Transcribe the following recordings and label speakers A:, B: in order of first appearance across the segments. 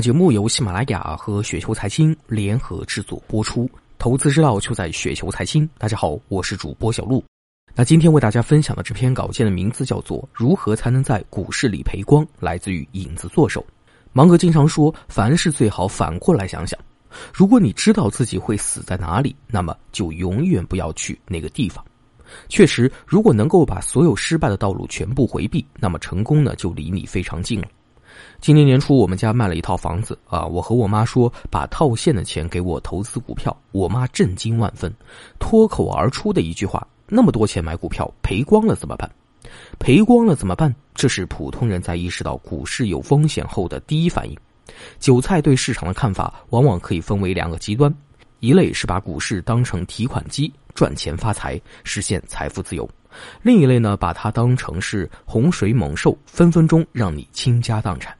A: 节目由喜马拉雅和雪球财经联合制作播出，投资之道就在雪球财经。大家好，我是主播小璐。那今天为大家分享的这篇稿件的名字叫做《如何才能在股市里赔光》，来自于影子作手。芒格经常说，凡事最好反过来想想。如果你知道自己会死在哪里，那么就永远不要去那个地方。确实，如果能够把所有失败的道路全部回避，那么成功呢就离你非常近了。今年年初，我们家卖了一套房子啊！我和我妈说，把套现的钱给我投资股票。我妈震惊万分，脱口而出的一句话：“那么多钱买股票，赔光了怎么办？赔光了怎么办？”这是普通人在意识到股市有风险后的第一反应。韭菜对市场的看法往往可以分为两个极端：一类是把股市当成提款机，赚钱发财，实现财富自由；另一类呢，把它当成是洪水猛兽，分分钟让你倾家荡产。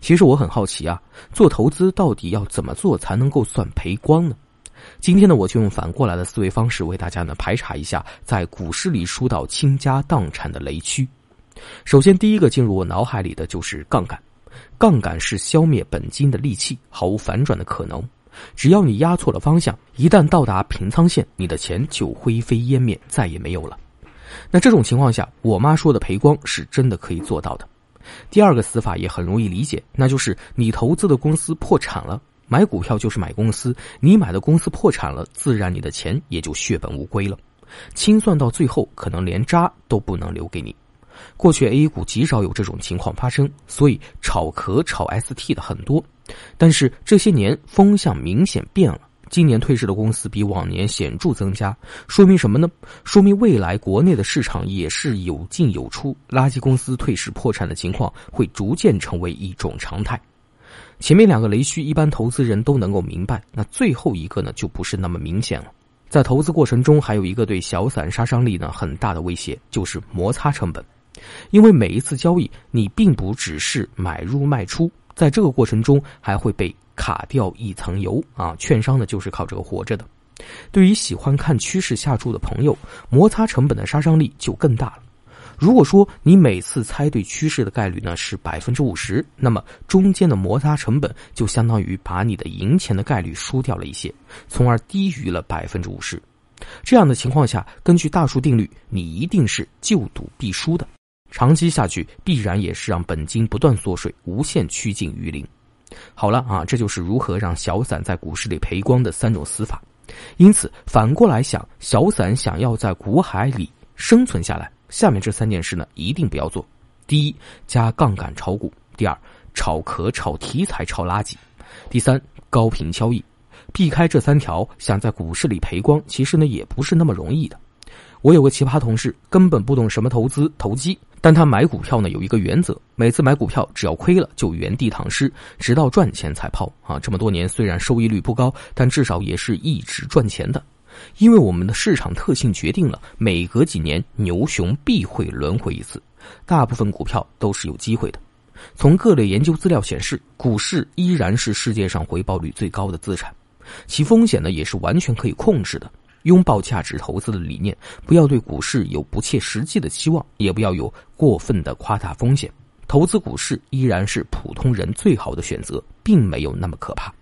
A: 其实我很好奇啊，做投资到底要怎么做才能够算赔光呢？今天呢，我就用反过来的思维方式为大家呢排查一下在股市里输到倾家荡产的雷区。首先，第一个进入我脑海里的就是杠杆。杠杆是消灭本金的利器，毫无反转的可能。只要你压错了方向，一旦到达平仓线，你的钱就灰飞烟灭，再也没有了。那这种情况下，我妈说的赔光是真的可以做到的。第二个死法也很容易理解，那就是你投资的公司破产了。买股票就是买公司，你买的公司破产了，自然你的钱也就血本无归了。清算到最后，可能连渣都不能留给你。过去 A 股极少有这种情况发生，所以炒壳炒 ST 的很多。但是这些年风向明显变了。今年退市的公司比往年显著增加，说明什么呢？说明未来国内的市场也是有进有出，垃圾公司退市破产的情况会逐渐成为一种常态。前面两个雷区，一般投资人都能够明白，那最后一个呢，就不是那么明显了。在投资过程中，还有一个对小散杀伤力呢很大的威胁，就是摩擦成本，因为每一次交易，你并不只是买入卖出，在这个过程中还会被。卡掉一层油啊！券商呢就是靠这个活着的。对于喜欢看趋势下注的朋友，摩擦成本的杀伤力就更大了。如果说你每次猜对趋势的概率呢是百分之五十，那么中间的摩擦成本就相当于把你的赢钱的概率输掉了一些，从而低于了百分之五十。这样的情况下，根据大数定律，你一定是就赌必输的。长期下去，必然也是让本金不断缩水，无限趋近于零。好了啊，这就是如何让小散在股市里赔光的三种死法。因此，反过来想，小散想要在股海里生存下来，下面这三件事呢，一定不要做：第一，加杠杆炒股；第二，炒壳、炒题材、炒垃圾；第三，高频交易。避开这三条，想在股市里赔光，其实呢，也不是那么容易的。我有个奇葩同事，根本不懂什么投资投机。但他买股票呢有一个原则，每次买股票只要亏了就原地躺尸，直到赚钱才抛啊！这么多年虽然收益率不高，但至少也是一直赚钱的。因为我们的市场特性决定了，每隔几年牛熊必会轮回一次，大部分股票都是有机会的。从各类研究资料显示，股市依然是世界上回报率最高的资产，其风险呢也是完全可以控制的。拥抱价值投资的理念，不要对股市有不切实际的期望，也不要有过分的夸大风险。投资股市依然是普通人最好的选择，并没有那么可怕。